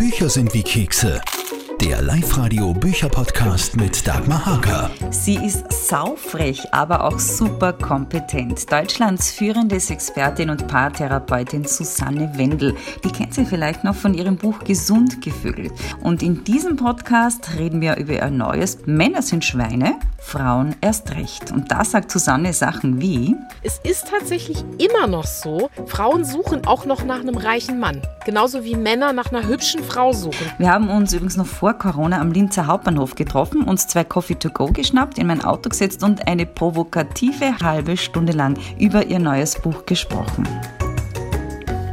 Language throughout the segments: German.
Bücher sind wie Kekse. Der Live-Radio Bücherpodcast mit Dagmar Hager. Sie ist saufrech, aber auch super kompetent. Deutschlands führende Expertin und Paartherapeutin Susanne Wendel. Die kennt Sie vielleicht noch von ihrem Buch Gesund gefügelt. Und in diesem Podcast reden wir über ihr neues Männer sind Schweine, Frauen erst recht. Und da sagt Susanne Sachen wie Es ist tatsächlich immer noch so, Frauen suchen auch noch nach einem reichen Mann. Genauso wie Männer nach einer hübschen Frau suchen. Wir haben uns übrigens noch vor Corona am Linzer Hauptbahnhof getroffen, uns zwei Coffee to go geschnappt, in mein Auto gesetzt und eine provokative halbe Stunde lang über ihr neues Buch gesprochen.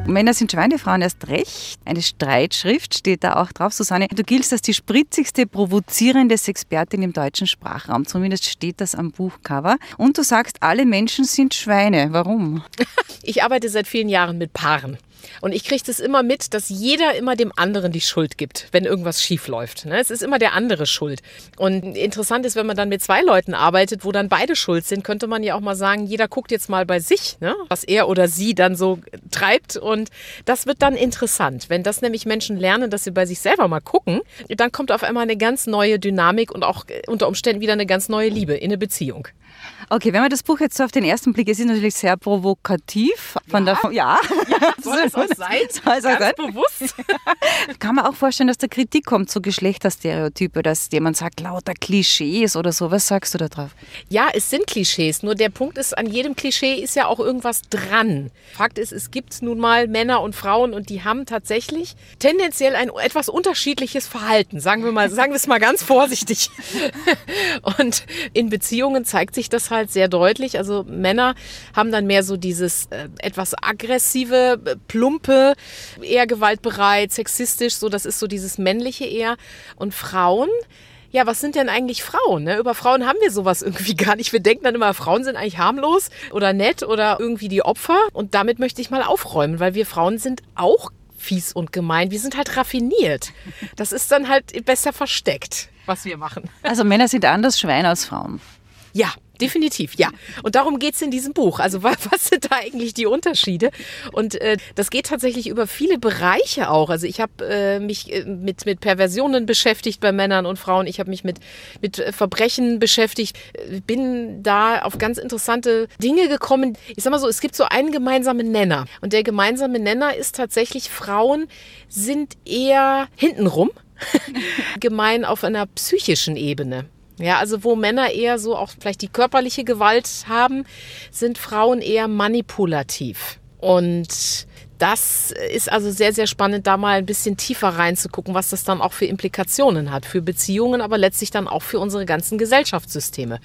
Männer sind Schweine, Frauen erst recht. Eine Streitschrift steht da auch drauf. Susanne, du giltst als die spritzigste, provozierende Expertin im deutschen Sprachraum. Zumindest steht das am Buchcover. Und du sagst, alle Menschen sind Schweine. Warum? Ich arbeite seit vielen Jahren mit Paaren. Und ich kriege das immer mit, dass jeder immer dem anderen die Schuld gibt, wenn irgendwas schief läuft. Ne? Es ist immer der andere schuld. Und interessant ist, wenn man dann mit zwei Leuten arbeitet, wo dann beide schuld sind, könnte man ja auch mal sagen, jeder guckt jetzt mal bei sich, ne? was er oder sie dann so treibt. Und das wird dann interessant. Wenn das nämlich Menschen lernen, dass sie bei sich selber mal gucken, dann kommt auf einmal eine ganz neue Dynamik und auch unter Umständen wieder eine ganz neue Liebe in eine Beziehung. Okay, wenn man das Buch jetzt so auf den ersten Blick, es ist natürlich sehr provokativ. Von ja. Der, ja. ja soll es auch sein. Soll es auch sein. bewusst. Kann man auch vorstellen, dass da Kritik kommt zu Geschlechterstereotype, dass jemand sagt, lauter Klischees oder so. Was sagst du da drauf? Ja, es sind Klischees. Nur der Punkt ist, an jedem Klischee ist ja auch irgendwas dran. Fakt ist, es gibt nun mal Männer und Frauen und die haben tatsächlich tendenziell ein etwas unterschiedliches Verhalten. Sagen wir mal, sagen wir es mal ganz vorsichtig. Und in Beziehungen zeigt sich das halt sehr deutlich. Also Männer haben dann mehr so dieses äh, etwas aggressive, äh, plumpe, eher gewaltbereit, sexistisch, so das ist so dieses männliche eher. Und Frauen, ja, was sind denn eigentlich Frauen? Ne? Über Frauen haben wir sowas irgendwie gar nicht. Wir denken dann immer, Frauen sind eigentlich harmlos oder nett oder irgendwie die Opfer. Und damit möchte ich mal aufräumen, weil wir Frauen sind auch fies und gemein. Wir sind halt raffiniert. Das ist dann halt besser versteckt, was wir machen. Also Männer sind anders Schwein als Frauen. Ja, definitiv, ja. Und darum geht es in diesem Buch. Also was, sind da eigentlich die Unterschiede? Und äh, das geht tatsächlich über viele Bereiche auch. Also ich habe äh, mich äh, mit, mit Perversionen beschäftigt bei Männern und Frauen. Ich habe mich mit, mit Verbrechen beschäftigt. Bin da auf ganz interessante Dinge gekommen. Ich sag mal so, es gibt so einen gemeinsamen Nenner. Und der gemeinsame Nenner ist tatsächlich, Frauen sind eher hintenrum. gemein auf einer psychischen Ebene. Ja, also wo Männer eher so auch vielleicht die körperliche Gewalt haben, sind Frauen eher manipulativ. Und das ist also sehr, sehr spannend, da mal ein bisschen tiefer reinzugucken, was das dann auch für Implikationen hat, für Beziehungen, aber letztlich dann auch für unsere ganzen Gesellschaftssysteme.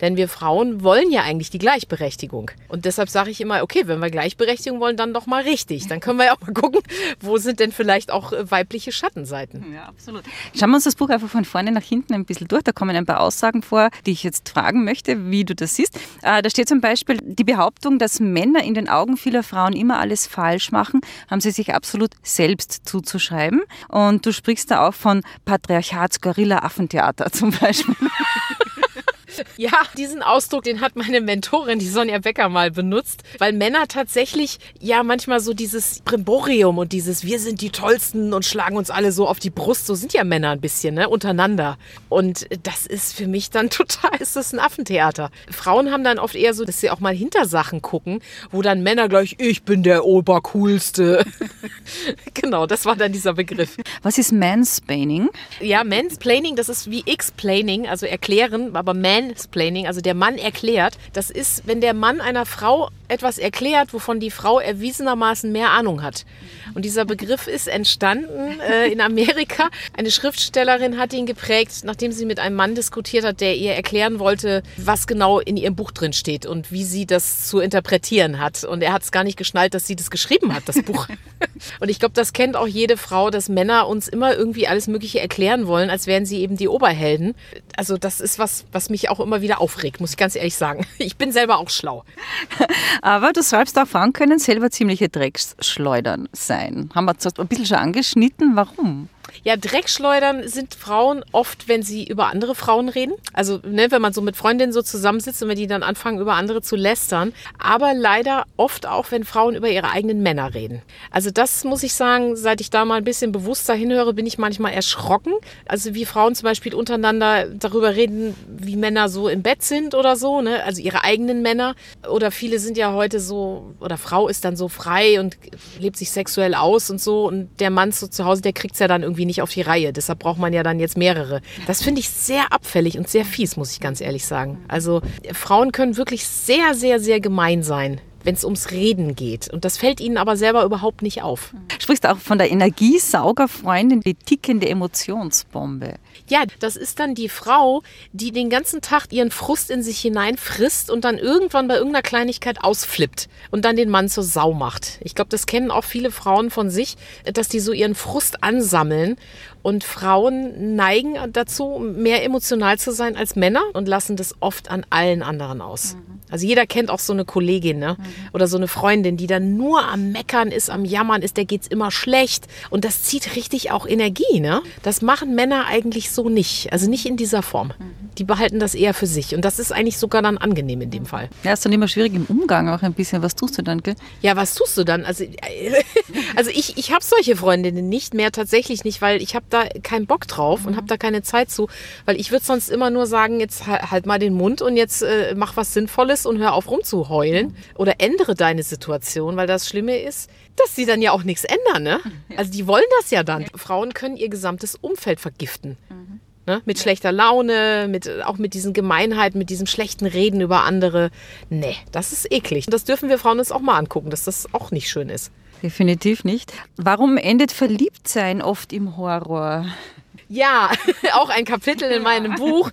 Denn wir Frauen wollen ja eigentlich die Gleichberechtigung. Und deshalb sage ich immer, okay, wenn wir Gleichberechtigung wollen, dann doch mal richtig. Dann können wir ja auch mal gucken, wo sind denn vielleicht auch äh, weibliche Schattenseiten. Ja, absolut. Schauen wir uns das Buch einfach von vorne nach hinten ein bisschen durch. Da kommen ein paar Aussagen vor, die ich jetzt fragen möchte, wie du das siehst. Äh, da steht zum Beispiel die Behauptung, dass Männer in den Augen vieler Frauen immer alles falsch machen, haben sie sich absolut selbst zuzuschreiben. Und du sprichst da auch von Patriarchats-Gorilla-Affentheater zum Beispiel. Ja, diesen Ausdruck, den hat meine Mentorin, die Sonja Becker, mal benutzt, weil Männer tatsächlich ja manchmal so dieses Brimborium und dieses Wir sind die Tollsten und schlagen uns alle so auf die Brust, so sind ja Männer ein bisschen, ne, untereinander. Und das ist für mich dann total, ist das ein Affentheater. Frauen haben dann oft eher so, dass sie auch mal hinter Sachen gucken, wo dann Männer gleich, ich bin der Obercoolste. genau, das war dann dieser Begriff. Was ist Mansplaining? Ja, Mansplaining, das ist wie Explaining, also erklären, aber Mansplaining, also der Mann erklärt, das ist, wenn der Mann einer Frau etwas erklärt, wovon die Frau erwiesenermaßen mehr Ahnung hat. Und dieser Begriff ist entstanden äh, in Amerika. Eine Schriftstellerin hat ihn geprägt, nachdem sie mit einem Mann diskutiert hat, der ihr erklären wollte, was genau in ihrem Buch drin steht und wie sie das zu interpretieren hat. Und er hat es gar nicht geschnallt, dass sie das geschrieben hat, das Buch. und ich glaube, das kennt auch jede Frau, dass Männer uns immer irgendwie alles Mögliche erklären wollen, als wären sie eben die Oberhelden. Also das ist was, was mich auch immer wieder aufregt, muss ich ganz ehrlich sagen. Ich bin selber auch schlau. Aber du selbst auch Frauen können selber ziemliche Drecksschleudern sein. Haben wir ein bisschen schon angeschnitten. Warum? Ja, Dreckschleudern sind Frauen oft, wenn sie über andere Frauen reden. Also, ne, wenn man so mit Freundinnen so zusammensitzt und wenn die dann anfangen, über andere zu lästern. Aber leider oft auch, wenn Frauen über ihre eigenen Männer reden. Also, das muss ich sagen, seit ich da mal ein bisschen bewusster hinhöre, bin ich manchmal erschrocken. Also, wie Frauen zum Beispiel untereinander darüber reden, wie Männer so im Bett sind oder so, ne? Also ihre eigenen Männer. Oder viele sind ja heute so, oder Frau ist dann so frei und lebt sich sexuell aus und so. Und der Mann so zu Hause, der kriegt es ja dann irgendwie nicht auf die Reihe. Deshalb braucht man ja dann jetzt mehrere. Das finde ich sehr abfällig und sehr fies, muss ich ganz ehrlich sagen. Also Frauen können wirklich sehr, sehr, sehr gemein sein wenn es ums Reden geht. Und das fällt ihnen aber selber überhaupt nicht auf. Sprichst du auch von der Energiesaugerfreundin, die tickende Emotionsbombe? Ja, das ist dann die Frau, die den ganzen Tag ihren Frust in sich hineinfrisst und dann irgendwann bei irgendeiner Kleinigkeit ausflippt und dann den Mann zur Sau macht. Ich glaube, das kennen auch viele Frauen von sich, dass die so ihren Frust ansammeln und Frauen neigen dazu, mehr emotional zu sein als Männer und lassen das oft an allen anderen aus. Mhm. Also jeder kennt auch so eine Kollegin ne? Mhm. oder so eine Freundin, die dann nur am Meckern ist, am Jammern ist, der geht's immer schlecht. Und das zieht richtig auch Energie. Ne? Das machen Männer eigentlich so nicht. Also nicht in dieser Form. Mhm die behalten das eher für sich. Und das ist eigentlich sogar dann angenehm in dem Fall. Ja, ist dann immer schwierig im Umgang auch ein bisschen. Was tust du dann, gell? Ja, was tust du dann? Also, also ich, ich habe solche Freundinnen nicht mehr, tatsächlich nicht, weil ich habe da keinen Bock drauf mhm. und habe da keine Zeit zu. Weil ich würde sonst immer nur sagen, jetzt halt mal den Mund und jetzt äh, mach was Sinnvolles und hör auf rumzuheulen. Mhm. Oder ändere deine Situation, weil das Schlimme ist, dass sie dann ja auch nichts ändern. Ne? Also die wollen das ja dann. Frauen können ihr gesamtes Umfeld vergiften. Mhm. Ne? Mit schlechter Laune, mit, auch mit diesen Gemeinheiten, mit diesem schlechten Reden über andere. Nee, das ist eklig. Und das dürfen wir Frauen uns auch mal angucken, dass das auch nicht schön ist. Definitiv nicht. Warum endet Verliebtsein oft im Horror? Ja, auch ein Kapitel in meinem Buch.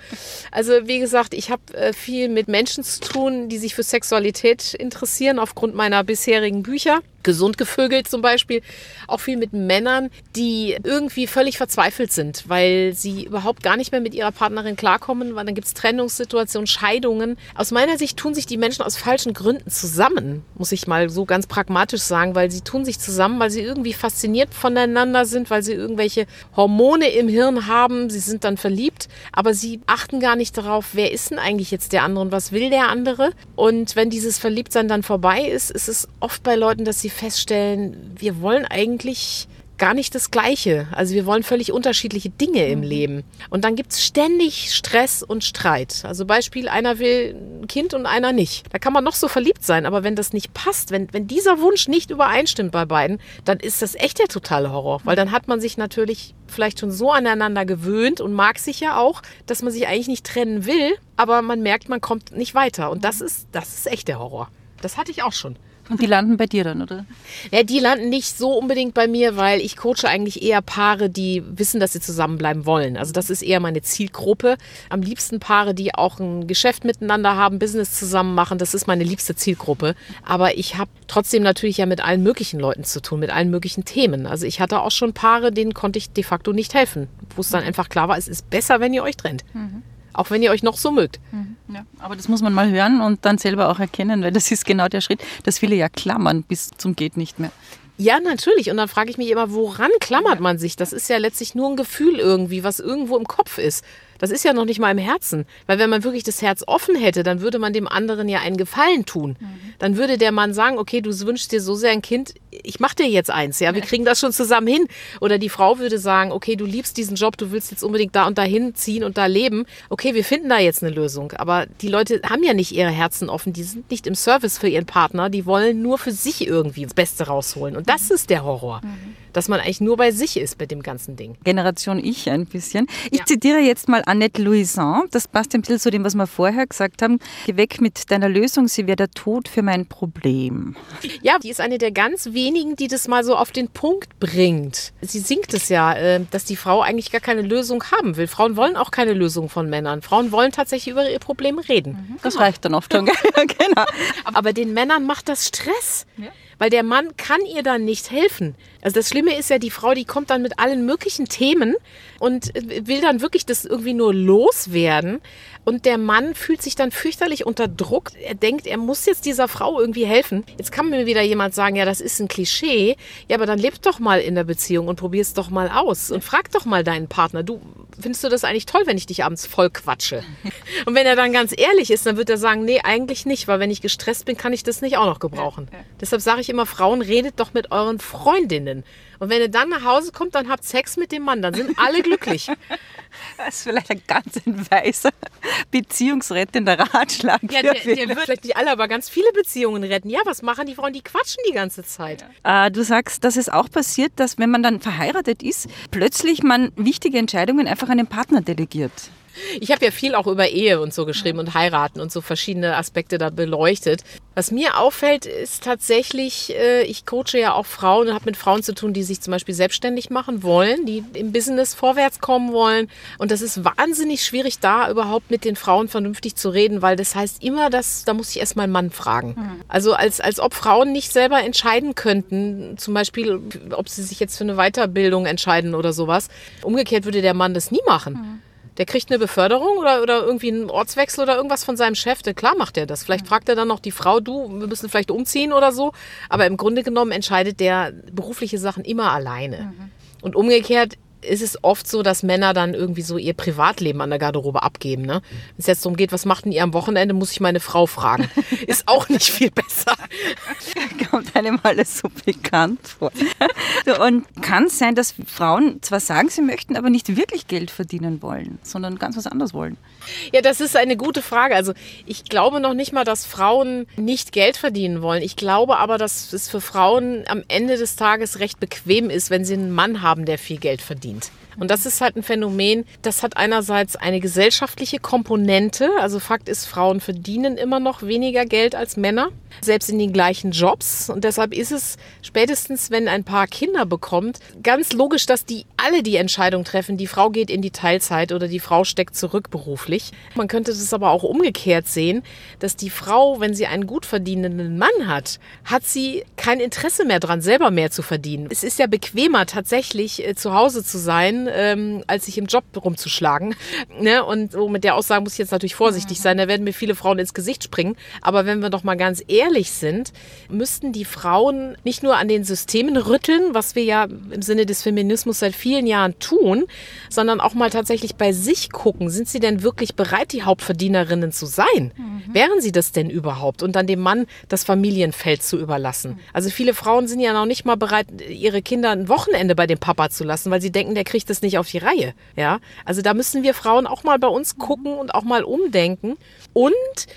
Also wie gesagt, ich habe äh, viel mit Menschen zu tun, die sich für Sexualität interessieren aufgrund meiner bisherigen Bücher gesund gevögelt zum Beispiel, auch viel mit Männern, die irgendwie völlig verzweifelt sind, weil sie überhaupt gar nicht mehr mit ihrer Partnerin klarkommen, weil dann gibt es Trennungssituationen, Scheidungen. Aus meiner Sicht tun sich die Menschen aus falschen Gründen zusammen, muss ich mal so ganz pragmatisch sagen, weil sie tun sich zusammen, weil sie irgendwie fasziniert voneinander sind, weil sie irgendwelche Hormone im Hirn haben, sie sind dann verliebt, aber sie achten gar nicht darauf, wer ist denn eigentlich jetzt der andere und was will der andere. Und wenn dieses Verliebtsein dann vorbei ist, ist es oft bei Leuten, dass sie feststellen, wir wollen eigentlich gar nicht das Gleiche. Also wir wollen völlig unterschiedliche Dinge im mhm. Leben. Und dann gibt es ständig Stress und Streit. Also Beispiel, einer will ein Kind und einer nicht. Da kann man noch so verliebt sein, aber wenn das nicht passt, wenn, wenn dieser Wunsch nicht übereinstimmt bei beiden, dann ist das echt der totale Horror. Weil dann hat man sich natürlich vielleicht schon so aneinander gewöhnt und mag sich ja auch, dass man sich eigentlich nicht trennen will, aber man merkt, man kommt nicht weiter. Und das ist, das ist echt der Horror. Das hatte ich auch schon. Und die landen bei dir dann, oder? Ja, die landen nicht so unbedingt bei mir, weil ich coache eigentlich eher Paare, die wissen, dass sie zusammenbleiben wollen. Also das ist eher meine Zielgruppe. Am liebsten Paare, die auch ein Geschäft miteinander haben, Business zusammen machen. Das ist meine liebste Zielgruppe. Aber ich habe trotzdem natürlich ja mit allen möglichen Leuten zu tun, mit allen möglichen Themen. Also ich hatte auch schon Paare, denen konnte ich de facto nicht helfen, wo es dann einfach klar war, es ist besser, wenn ihr euch trennt. Mhm. Auch wenn ihr euch noch so mögt. Mhm, ja, aber das muss man mal hören und dann selber auch erkennen, weil das ist genau der Schritt, dass viele ja klammern bis zum geht nicht mehr. Ja, natürlich. Und dann frage ich mich immer, woran klammert man sich? Das ist ja letztlich nur ein Gefühl irgendwie, was irgendwo im Kopf ist. Das ist ja noch nicht mal im Herzen. Weil wenn man wirklich das Herz offen hätte, dann würde man dem anderen ja einen Gefallen tun. Mhm. Dann würde der Mann sagen, okay, du wünschst dir so sehr ein Kind, ich mach dir jetzt eins, ja, wir kriegen das schon zusammen hin. Oder die Frau würde sagen, okay, du liebst diesen Job, du willst jetzt unbedingt da und dahin ziehen und da leben. Okay, wir finden da jetzt eine Lösung. Aber die Leute haben ja nicht ihre Herzen offen, die sind nicht im Service für ihren Partner, die wollen nur für sich irgendwie das Beste rausholen. Und das ist der Horror. Mhm dass man eigentlich nur bei sich ist bei dem ganzen Ding. Generation Ich ein bisschen. Ich ja. zitiere jetzt mal Annette Louison. Das passt ein bisschen zu dem, was wir vorher gesagt haben. Geh weg mit deiner Lösung, sie wäre der Tod für mein Problem. Ja, die ist eine der ganz wenigen, die das mal so auf den Punkt bringt. Sie singt es ja, äh, dass die Frau eigentlich gar keine Lösung haben will. Frauen wollen auch keine Lösung von Männern. Frauen wollen tatsächlich über ihre Probleme reden. Mhm. Das reicht dann oft schon. genau. Aber den Männern macht das Stress. Ja weil der Mann kann ihr dann nicht helfen. Also das Schlimme ist ja, die Frau, die kommt dann mit allen möglichen Themen und will dann wirklich das irgendwie nur loswerden. Und der Mann fühlt sich dann fürchterlich unter Druck. Er denkt, er muss jetzt dieser Frau irgendwie helfen. Jetzt kann mir wieder jemand sagen, ja, das ist ein Klischee. Ja, aber dann lebt doch mal in der Beziehung und probier es doch mal aus. Und frag doch mal deinen Partner, du, findest du das eigentlich toll, wenn ich dich abends voll quatsche? Und wenn er dann ganz ehrlich ist, dann wird er sagen, nee, eigentlich nicht, weil wenn ich gestresst bin, kann ich das nicht auch noch gebrauchen. Deshalb sage ich immer, Frauen, redet doch mit euren Freundinnen. Und wenn ihr dann nach Hause kommt, dann habt Sex mit dem Mann, dann sind alle glücklich. Das ist vielleicht ein ganz weiser beziehungsrettender Ratschlag. Ja, der, der wird vielleicht nicht alle, aber ganz viele Beziehungen retten. Ja, was machen die Frauen? Die quatschen die ganze Zeit. Ja. Äh, du sagst, dass es auch passiert, dass wenn man dann verheiratet ist, plötzlich man wichtige Entscheidungen einfach an den Partner delegiert. Ich habe ja viel auch über Ehe und so geschrieben und heiraten und so verschiedene Aspekte da beleuchtet. Was mir auffällt, ist tatsächlich, äh, ich coache ja auch Frauen und habe mit Frauen zu tun, die sich zum Beispiel selbstständig machen wollen, die im Business vorwärts kommen wollen. Und das ist wahnsinnig schwierig, da überhaupt mit den Frauen vernünftig zu reden, weil das heißt immer, dass da muss ich erst mal einen Mann fragen. Mhm. Also als, als ob Frauen nicht selber entscheiden könnten, zum Beispiel, ob sie sich jetzt für eine Weiterbildung entscheiden oder sowas. Umgekehrt würde der Mann das nie machen. Der kriegt eine Beförderung oder, oder irgendwie einen Ortswechsel oder irgendwas von seinem Chef. Klar macht er das. Vielleicht fragt er dann noch die Frau, du, wir müssen vielleicht umziehen oder so. Aber im Grunde genommen entscheidet der berufliche Sachen immer alleine. Mhm. Und umgekehrt ist es oft so, dass Männer dann irgendwie so ihr Privatleben an der Garderobe abgeben. Ne? Wenn es jetzt darum geht, was macht denn ihr am Wochenende, muss ich meine Frau fragen. Ist auch nicht viel besser. Kommt einem alles so bekannt vor. Und kann es sein, dass Frauen zwar sagen, sie möchten, aber nicht wirklich Geld verdienen wollen, sondern ganz was anderes wollen? Ja, das ist eine gute Frage. Also ich glaube noch nicht mal, dass Frauen nicht Geld verdienen wollen. Ich glaube aber, dass es für Frauen am Ende des Tages recht bequem ist, wenn sie einen Mann haben, der viel Geld verdient. Und das ist halt ein Phänomen, das hat einerseits eine gesellschaftliche Komponente. Also Fakt ist, Frauen verdienen immer noch weniger Geld als Männer, selbst in den gleichen Jobs. Und deshalb ist es spätestens, wenn ein Paar Kinder bekommt, ganz logisch, dass die alle die Entscheidung treffen, die Frau geht in die Teilzeit oder die Frau steckt zurück beruflich. Man könnte das aber auch umgekehrt sehen, dass die Frau, wenn sie einen gut verdienenden Mann hat, hat sie kein Interesse mehr dran, selber mehr zu verdienen. Es ist ja bequemer, tatsächlich äh, zu Hause zu sein ähm, als sich im Job rumzuschlagen. Ne? Und so mit der Aussage muss ich jetzt natürlich vorsichtig sein. Da werden mir viele Frauen ins Gesicht springen. Aber wenn wir doch mal ganz ehrlich sind, müssten die Frauen nicht nur an den Systemen rütteln, was wir ja im Sinne des Feminismus seit vielen Jahren tun, sondern auch mal tatsächlich bei sich gucken. Sind sie denn wirklich bereit, die Hauptverdienerinnen zu sein? Mhm. Wären sie das denn überhaupt? Und dann dem Mann das Familienfeld zu überlassen. Mhm. Also viele Frauen sind ja noch nicht mal bereit, ihre Kinder ein Wochenende bei dem Papa zu lassen, weil sie denken, der kriegt das nicht auf die Reihe. Ja, also da müssen wir Frauen auch mal bei uns gucken und auch mal umdenken. Und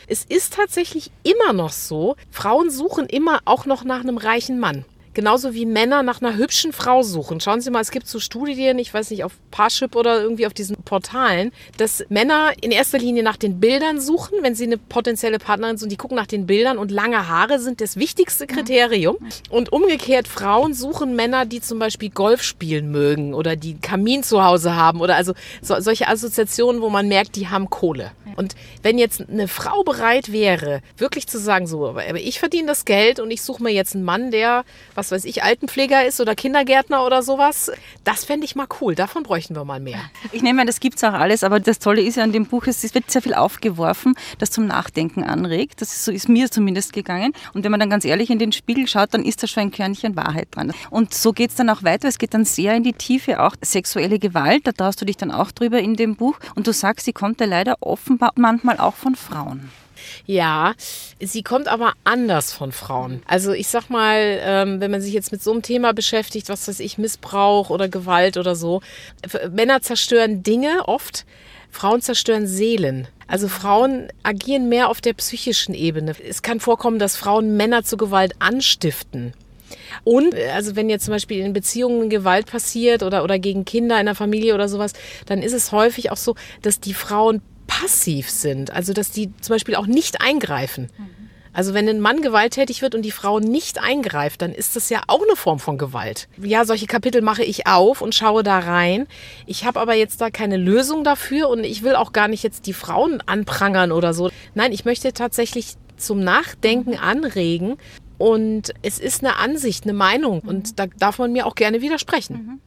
es ist tatsächlich immer noch so, Frauen suchen immer auch noch nach einem reichen Mann. Genauso wie Männer nach einer hübschen Frau suchen. Schauen Sie mal, es gibt so Studien, ich weiß nicht, auf Parship oder irgendwie auf diesen Portalen, dass Männer in erster Linie nach den Bildern suchen, wenn sie eine potenzielle Partnerin sind. Die gucken nach den Bildern und lange Haare sind das wichtigste Kriterium. Und umgekehrt, Frauen suchen Männer, die zum Beispiel Golf spielen mögen oder die Kamin zu Hause haben oder also so, solche Assoziationen, wo man merkt, die haben Kohle. Und wenn jetzt eine Frau bereit wäre, wirklich zu sagen, so, aber ich verdiene das Geld und ich suche mir jetzt einen Mann, der, was weiß ich, Altenpfleger ist oder Kindergärtner oder sowas, das fände ich mal cool. Davon bräuchten wir mal mehr. Ich nehme an, das gibt es auch alles, aber das Tolle ist ja an dem Buch, es wird sehr viel aufgeworfen, das zum Nachdenken anregt. Das ist, so ist mir zumindest gegangen. Und wenn man dann ganz ehrlich in den Spiegel schaut, dann ist da schon ein Körnchen Wahrheit dran. Und so geht es dann auch weiter. Es geht dann sehr in die Tiefe, auch sexuelle Gewalt. Da traust du dich dann auch drüber in dem Buch. Und du sagst, sie kommt ja leider offenbar manchmal auch von Frauen. Ja, sie kommt aber anders von Frauen. Also ich sag mal, ähm, wenn man sich jetzt mit so einem Thema beschäftigt, was weiß ich, Missbrauch oder Gewalt oder so, Männer zerstören Dinge oft, Frauen zerstören Seelen. Also Frauen agieren mehr auf der psychischen Ebene. Es kann vorkommen, dass Frauen Männer zu Gewalt anstiften. Und also wenn jetzt zum Beispiel in Beziehungen Gewalt passiert oder, oder gegen Kinder in der Familie oder sowas, dann ist es häufig auch so, dass die Frauen passiv sind, also dass die zum Beispiel auch nicht eingreifen. Also wenn ein Mann gewalttätig wird und die Frau nicht eingreift, dann ist das ja auch eine Form von Gewalt. Ja, solche Kapitel mache ich auf und schaue da rein. Ich habe aber jetzt da keine Lösung dafür und ich will auch gar nicht jetzt die Frauen anprangern oder so. Nein, ich möchte tatsächlich zum Nachdenken anregen, Und es ist eine Ansicht, eine Meinung. Und da darf man mir auch gerne widersprechen.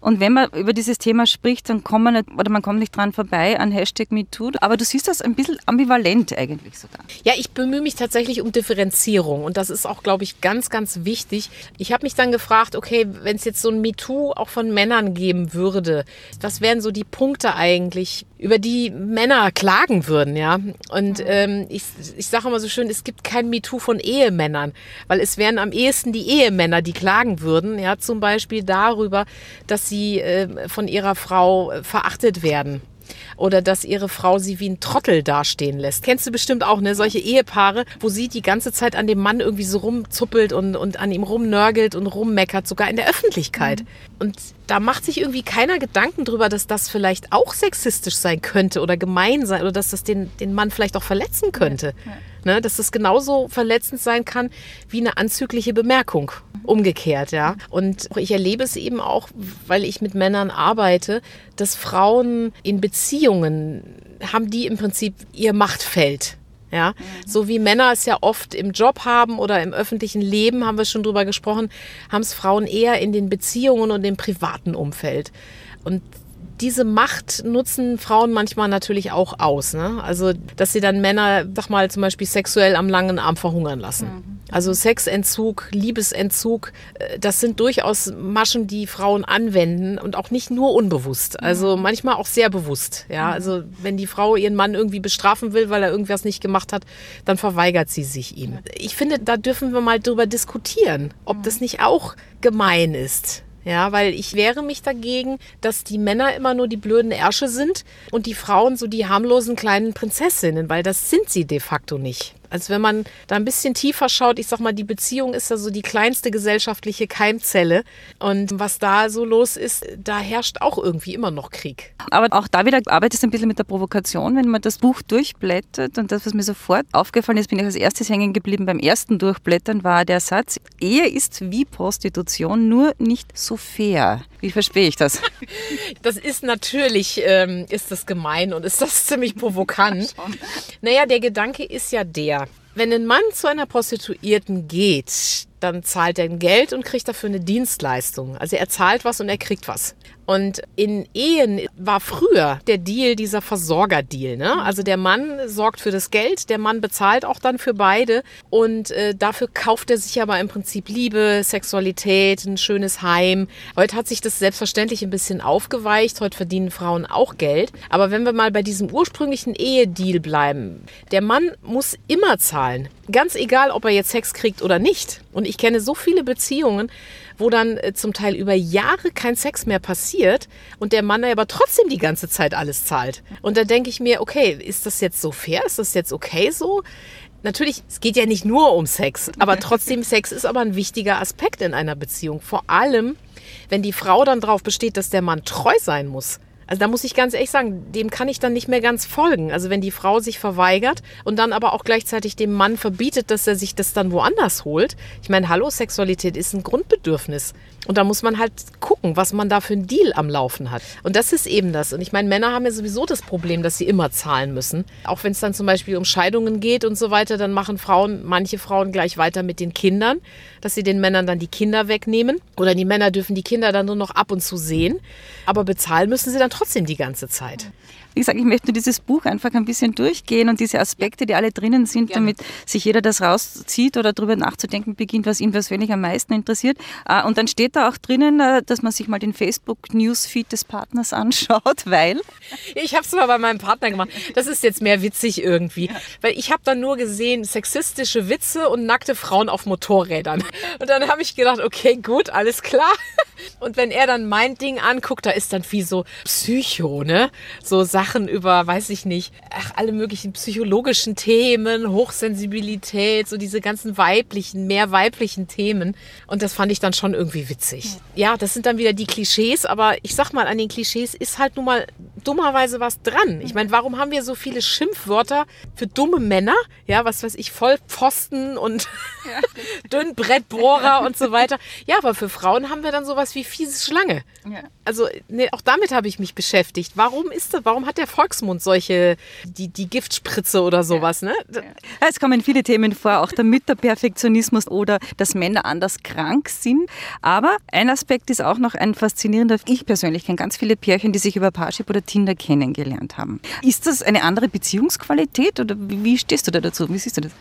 Und wenn man über dieses Thema spricht, dann kommt man nicht, oder man kommt nicht dran vorbei an Hashtag MeToo. Aber du siehst das ein bisschen ambivalent eigentlich sogar. Ja, ich bemühe mich tatsächlich um Differenzierung und das ist auch, glaube ich, ganz, ganz wichtig. Ich habe mich dann gefragt, okay, wenn es jetzt so ein MeToo auch von Männern geben würde, was wären so die Punkte eigentlich, über die Männer klagen würden, ja? Und ähm, ich, ich sage immer so schön, es gibt kein MeToo von Ehemännern, weil es wären am ehesten die Ehemänner, die klagen würden, ja, zum Beispiel darüber, dass sie äh, von ihrer Frau äh, verachtet werden oder dass ihre Frau sie wie ein Trottel dastehen lässt. Kennst du bestimmt auch, ne? Solche Ehepaare, wo sie die ganze Zeit an dem Mann irgendwie so rumzuppelt und, und an ihm rumnörgelt und rummeckert, sogar in der Öffentlichkeit. Mhm. Und da macht sich irgendwie keiner Gedanken drüber, dass das vielleicht auch sexistisch sein könnte oder gemein sein oder dass das den, den Mann vielleicht auch verletzen könnte. Ja, ja. Ne, dass das genauso verletzend sein kann wie eine anzügliche Bemerkung. Umgekehrt, ja. Und ich erlebe es eben auch, weil ich mit Männern arbeite, dass Frauen in Beziehungen haben die im Prinzip ihr Machtfeld. Ja, so wie Männer es ja oft im Job haben oder im öffentlichen Leben, haben wir schon drüber gesprochen, haben es Frauen eher in den Beziehungen und im privaten Umfeld. Und diese Macht nutzen Frauen manchmal natürlich auch aus. Ne? Also, dass sie dann Männer, sag mal, zum Beispiel sexuell am langen Arm verhungern lassen. Also Sexentzug, Liebesentzug, äh, das sind durchaus Maschen, die Frauen anwenden und auch nicht nur unbewusst. Also manchmal auch sehr bewusst. Ja, mhm. also wenn die Frau ihren Mann irgendwie bestrafen will, weil er irgendwas nicht gemacht hat, dann verweigert sie sich ihm. Ich finde, da dürfen wir mal drüber diskutieren, ob das nicht auch gemein ist. Ja, weil ich wehre mich dagegen, dass die Männer immer nur die blöden Ärsche sind und die Frauen so die harmlosen kleinen Prinzessinnen, weil das sind sie de facto nicht. Also wenn man da ein bisschen tiefer schaut, ich sag mal, die Beziehung ist ja so die kleinste gesellschaftliche Keimzelle. Und was da so los ist, da herrscht auch irgendwie immer noch Krieg. Aber auch da wieder arbeitest du ein bisschen mit der Provokation, wenn man das Buch durchblättert. Und das, was mir sofort aufgefallen ist, bin ich als erstes hängen geblieben beim ersten Durchblättern, war der Satz, Ehe ist wie Prostitution, nur nicht so fair. Wie verstehe ich das? Das ist natürlich, ähm, ist das gemein und ist das ziemlich provokant. Ja, naja, der Gedanke ist ja der, wenn ein Mann zu einer Prostituierten geht, dann zahlt er ein Geld und kriegt dafür eine Dienstleistung. Also er zahlt was und er kriegt was. Und in Ehen war früher der Deal dieser Versorgerdeal. Ne? Also der Mann sorgt für das Geld, der Mann bezahlt auch dann für beide und äh, dafür kauft er sich aber im Prinzip Liebe, Sexualität, ein schönes Heim. Heute hat sich das selbstverständlich ein bisschen aufgeweicht. Heute verdienen Frauen auch Geld. Aber wenn wir mal bei diesem ursprünglichen Ehedeal bleiben, der Mann muss immer zahlen. Ganz egal, ob er jetzt Sex kriegt oder nicht. Und ich kenne so viele Beziehungen, wo dann äh, zum Teil über Jahre kein Sex mehr passiert und der Mann aber trotzdem die ganze Zeit alles zahlt. Und da denke ich mir, okay, ist das jetzt so fair? Ist das jetzt okay so? Natürlich, es geht ja nicht nur um Sex, aber trotzdem, Sex ist aber ein wichtiger Aspekt in einer Beziehung. Vor allem, wenn die Frau dann darauf besteht, dass der Mann treu sein muss. Also da muss ich ganz ehrlich sagen, dem kann ich dann nicht mehr ganz folgen. Also wenn die Frau sich verweigert und dann aber auch gleichzeitig dem Mann verbietet, dass er sich das dann woanders holt. Ich meine, hallo, Sexualität ist ein Grundbedürfnis. Und da muss man halt gucken, was man da für einen Deal am Laufen hat. Und das ist eben das. Und ich meine, Männer haben ja sowieso das Problem, dass sie immer zahlen müssen. Auch wenn es dann zum Beispiel um Scheidungen geht und so weiter, dann machen Frauen, manche Frauen gleich weiter mit den Kindern, dass sie den Männern dann die Kinder wegnehmen. Oder die Männer dürfen die Kinder dann nur noch ab und zu sehen. Aber bezahlen müssen sie dann trotzdem die ganze Zeit. Wie gesagt, ich möchte nur dieses Buch einfach ein bisschen durchgehen und diese Aspekte, die alle drinnen sind, damit sich jeder das rauszieht oder darüber nachzudenken beginnt, was ihn persönlich am meisten interessiert. Ah, und dann steht da auch drinnen, äh, dass man sich mal den Facebook-Newsfeed des Partners anschaut, weil... Ich habe es mal bei meinem Partner gemacht. Das ist jetzt mehr witzig irgendwie. Weil ich habe dann nur gesehen, sexistische Witze und nackte Frauen auf Motorrädern. Und dann habe ich gedacht, okay, gut, alles klar. Und wenn er dann mein Ding anguckt, da ist dann wie so Psycho, ne? So Sachen über, weiß ich nicht, ach, alle möglichen psychologischen Themen, Hochsensibilität, so diese ganzen weiblichen, mehr weiblichen Themen. Und das fand ich dann schon irgendwie witzig. Ja, das sind dann wieder die Klischees, aber ich sag mal, an den Klischees ist halt nun mal dummerweise was dran. Ich meine, warum haben wir so viele Schimpfwörter für dumme Männer? Ja, was weiß ich, Vollpfosten und ja. Dünnbrettbohrer und so weiter. Ja, aber für Frauen haben wir dann sowas wie fiese Schlange. Ja. Also nee, auch damit habe ich mich beschäftigt. Warum ist das? Warum hat der Volksmund solche, die, die Giftspritze oder sowas? Ne? Ja. Ne? Es kommen viele Themen vor, auch der Mütterperfektionismus oder dass Männer anders krank sind. Aber ein Aspekt ist auch noch ein faszinierender. Ich persönlich kenne ganz viele Pärchen, die sich über Parship oder Tinder kennengelernt haben. Ist das eine andere Beziehungsqualität oder wie stehst du da dazu? Wie siehst du das?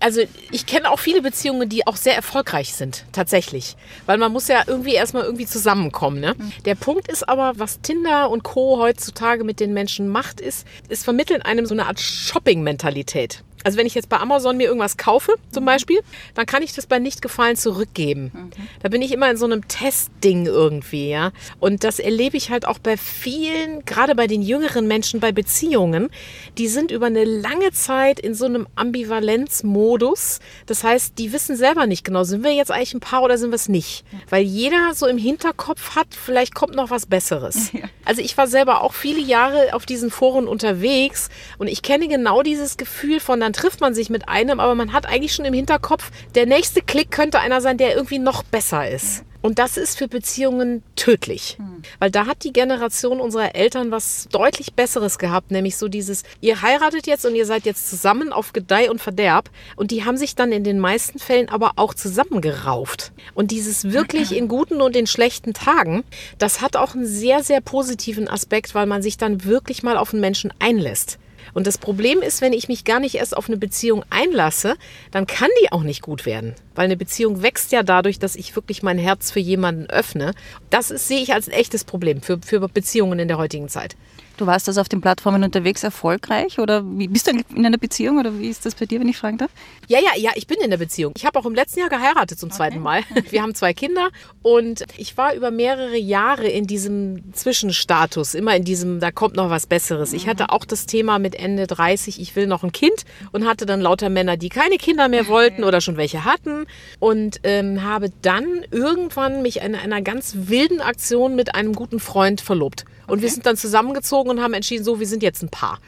Also ich kenne auch viele Beziehungen, die auch sehr erfolgreich sind, tatsächlich. Weil man muss ja irgendwie erstmal irgendwie zusammenkommen. Ne? Mhm. Der Punkt ist aber, was Tinder und Co. heutzutage mit den Menschen macht, ist, es vermittelt einem so eine Art Shopping-Mentalität. Also wenn ich jetzt bei Amazon mir irgendwas kaufe, zum Beispiel, dann kann ich das bei Nichtgefallen zurückgeben. Mhm. Da bin ich immer in so einem Testding irgendwie, ja. Und das erlebe ich halt auch bei vielen, gerade bei den jüngeren Menschen, bei Beziehungen. Die sind über eine lange Zeit in so einem Ambivalenzmodus. Das heißt, die wissen selber nicht genau, sind wir jetzt eigentlich ein Paar oder sind wir es nicht? Weil jeder so im Hinterkopf hat, vielleicht kommt noch was Besseres. Ja. Also ich war selber auch viele Jahre auf diesen Foren unterwegs und ich kenne genau dieses Gefühl von, dann trifft man sich mit einem, aber man hat eigentlich schon im Hinterkopf, der nächste Klick könnte einer sein, der irgendwie noch besser ist. Und das ist für Beziehungen tödlich. Hm. Weil da hat die Generation unserer Eltern was deutlich Besseres gehabt, nämlich so dieses, ihr heiratet jetzt und ihr seid jetzt zusammen auf Gedeih und Verderb. Und die haben sich dann in den meisten Fällen aber auch zusammengerauft. Und dieses wirklich in guten und in schlechten Tagen, das hat auch einen sehr, sehr positiven Aspekt, weil man sich dann wirklich mal auf einen Menschen einlässt. Und das Problem ist, wenn ich mich gar nicht erst auf eine Beziehung einlasse, dann kann die auch nicht gut werden. Weil eine Beziehung wächst ja dadurch, dass ich wirklich mein Herz für jemanden öffne. Das ist, sehe ich als ein echtes Problem für, für Beziehungen in der heutigen Zeit. Du warst also auf den Plattformen unterwegs erfolgreich oder wie, bist du in einer Beziehung oder wie ist das bei dir, wenn ich fragen darf? Ja, ja, ja, ich bin in der Beziehung. Ich habe auch im letzten Jahr geheiratet zum okay. zweiten Mal. Wir haben zwei Kinder und ich war über mehrere Jahre in diesem Zwischenstatus, immer in diesem, da kommt noch was Besseres. Ich hatte auch das Thema mit Ende 30, ich will noch ein Kind und hatte dann lauter Männer, die keine Kinder mehr wollten oder schon welche hatten und ähm, habe dann irgendwann mich in einer ganz wilden Aktion mit einem guten Freund verlobt. Und okay. wir sind dann zusammengezogen und haben entschieden, so, wir sind jetzt ein Paar.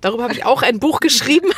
Darüber habe ich auch ein Buch geschrieben,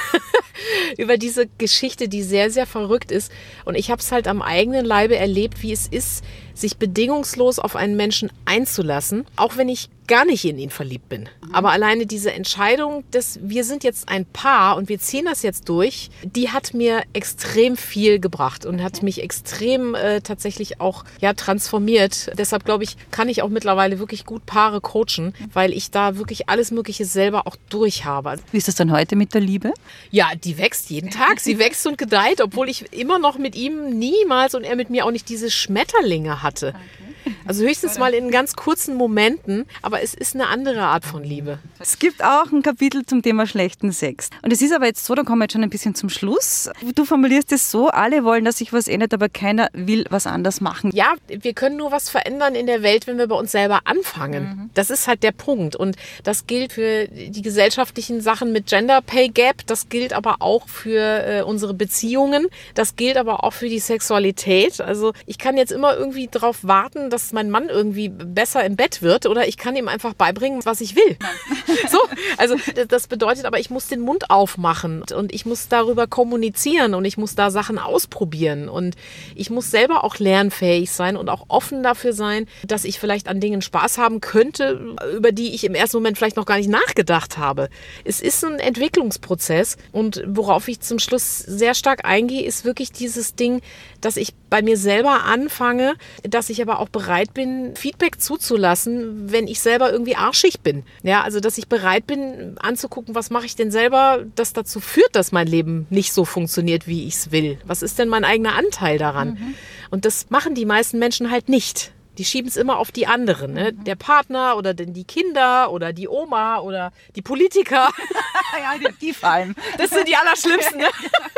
über diese Geschichte, die sehr, sehr verrückt ist. Und ich habe es halt am eigenen Leibe erlebt, wie es ist, sich bedingungslos auf einen Menschen einzulassen, auch wenn ich gar nicht in ihn verliebt bin. Aber alleine diese Entscheidung, dass wir sind jetzt ein Paar und wir ziehen das jetzt durch, die hat mir extrem viel gebracht und hat mich extrem äh, tatsächlich auch ja transformiert. Deshalb glaube ich, kann ich auch mittlerweile wirklich gut Paare coachen, weil ich da wirklich alles Mögliche selber auch durch habe. Wie ist das dann heute mit der Liebe? Ja, die wächst jeden Tag. Sie wächst und gedeiht, obwohl ich immer noch mit ihm niemals und er mit mir auch nicht diese Schmetterlinge hatte. Okay. Also höchstens mal in ganz kurzen Momenten, aber es ist eine andere Art von Liebe. Es gibt auch ein Kapitel zum Thema schlechten Sex. Und es ist aber jetzt so, da kommen wir jetzt schon ein bisschen zum Schluss. Du formulierst es so, alle wollen, dass sich was ändert, aber keiner will was anders machen. Ja, wir können nur was verändern in der Welt, wenn wir bei uns selber anfangen. Mhm. Das ist halt der Punkt. Und das gilt für die gesellschaftlichen Sachen mit Gender Pay Gap, das gilt aber auch für äh, unsere Beziehungen, das gilt aber auch für die Sexualität. Also ich kann jetzt immer irgendwie darauf warten, dass dass mein Mann irgendwie besser im Bett wird oder ich kann ihm einfach beibringen, was ich will. so, also das bedeutet aber, ich muss den Mund aufmachen und ich muss darüber kommunizieren und ich muss da Sachen ausprobieren und ich muss selber auch lernfähig sein und auch offen dafür sein, dass ich vielleicht an Dingen Spaß haben könnte, über die ich im ersten Moment vielleicht noch gar nicht nachgedacht habe. Es ist ein Entwicklungsprozess und worauf ich zum Schluss sehr stark eingehe, ist wirklich dieses Ding, dass ich bei mir selber anfange, dass ich aber auch bereit bin, Feedback zuzulassen, wenn ich selber irgendwie arschig bin. Ja, also dass ich bereit bin, anzugucken, was mache ich denn selber, das dazu führt, dass mein Leben nicht so funktioniert, wie ich es will. Was ist denn mein eigener Anteil daran? Mhm. Und das machen die meisten Menschen halt nicht. Die schieben es immer auf die anderen. Ne? Mhm. Der Partner oder denn die Kinder oder die Oma oder die Politiker. ja, die, die vor allem. Das sind die Allerschlimmsten. Ne?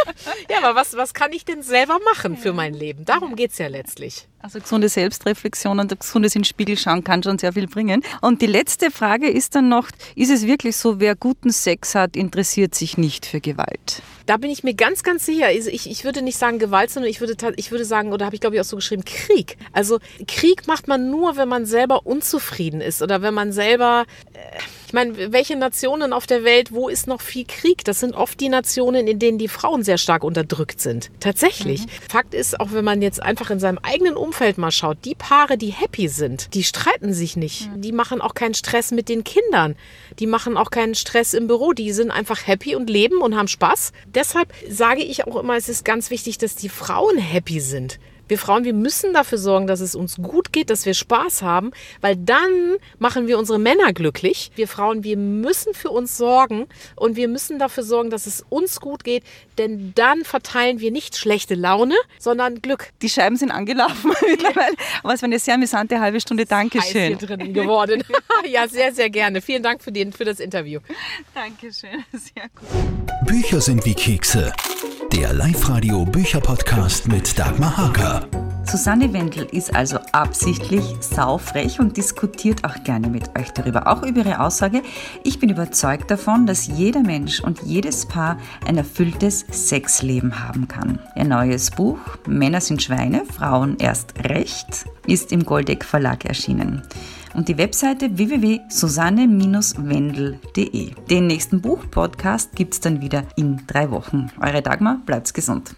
ja, aber was, was kann ich denn selber machen für mein Leben? Darum geht es ja letztlich. Also gesunde Selbstreflexion und gesundes in den Spiegel schauen kann schon sehr viel bringen. Und die letzte Frage ist dann noch, ist es wirklich so, wer guten Sex hat, interessiert sich nicht für Gewalt? Da bin ich mir ganz, ganz sicher. Also ich, ich würde nicht sagen Gewalt, sondern ich würde, ich würde sagen, oder habe ich glaube ich auch so geschrieben, Krieg. Also Krieg macht man nur, wenn man selber unzufrieden ist oder wenn man selber... Äh, Ich meine, welche Nationen auf der Welt, wo ist noch viel Krieg? Das sind oft die Nationen, in denen die Frauen sehr stark unterdrückt sind. Tatsächlich. Mhm. Fakt ist, auch wenn man jetzt einfach in seinem eigenen Umfeld mal schaut, die Paare, die happy sind, die streiten sich nicht. Mhm. Die machen auch keinen Stress mit den Kindern. Die machen auch keinen Stress im Büro. Die sind einfach happy und leben und haben Spaß. Deshalb sage ich auch immer, es ist ganz wichtig, dass die Frauen happy sind. Wir Frauen, wir müssen dafür sorgen, dass es uns gut geht, dass wir Spaß haben, weil dann machen wir unsere Männer glücklich. Wir Frauen, wir müssen für uns sorgen und wir müssen dafür sorgen, dass es uns gut geht, denn dann verteilen wir nicht schlechte Laune, sondern Glück. Die Scheiben sind angelaufen mittlerweile, aber es war eine sehr amüsante halbe Stunde. Dankeschön. Hier drin geworden. ja, sehr, sehr gerne. Vielen Dank für, den, für das Interview. Dankeschön, sehr gut. Bücher sind wie Kekse. Der Live-Radio Bücher-Podcast mit Dagmar Hager. Susanne Wendel ist also absichtlich saufrech und diskutiert auch gerne mit euch darüber, auch über ihre Aussage. Ich bin überzeugt davon, dass jeder Mensch und jedes Paar ein erfülltes Sexleben haben kann. Ihr neues Buch Männer sind Schweine, Frauen erst recht ist im Goldeck Verlag erschienen und die Webseite www.susanne-wendel.de. Den nächsten Buch-Podcast gibt es dann wieder in drei Wochen. Eure Dagmar, bleibt's gesund.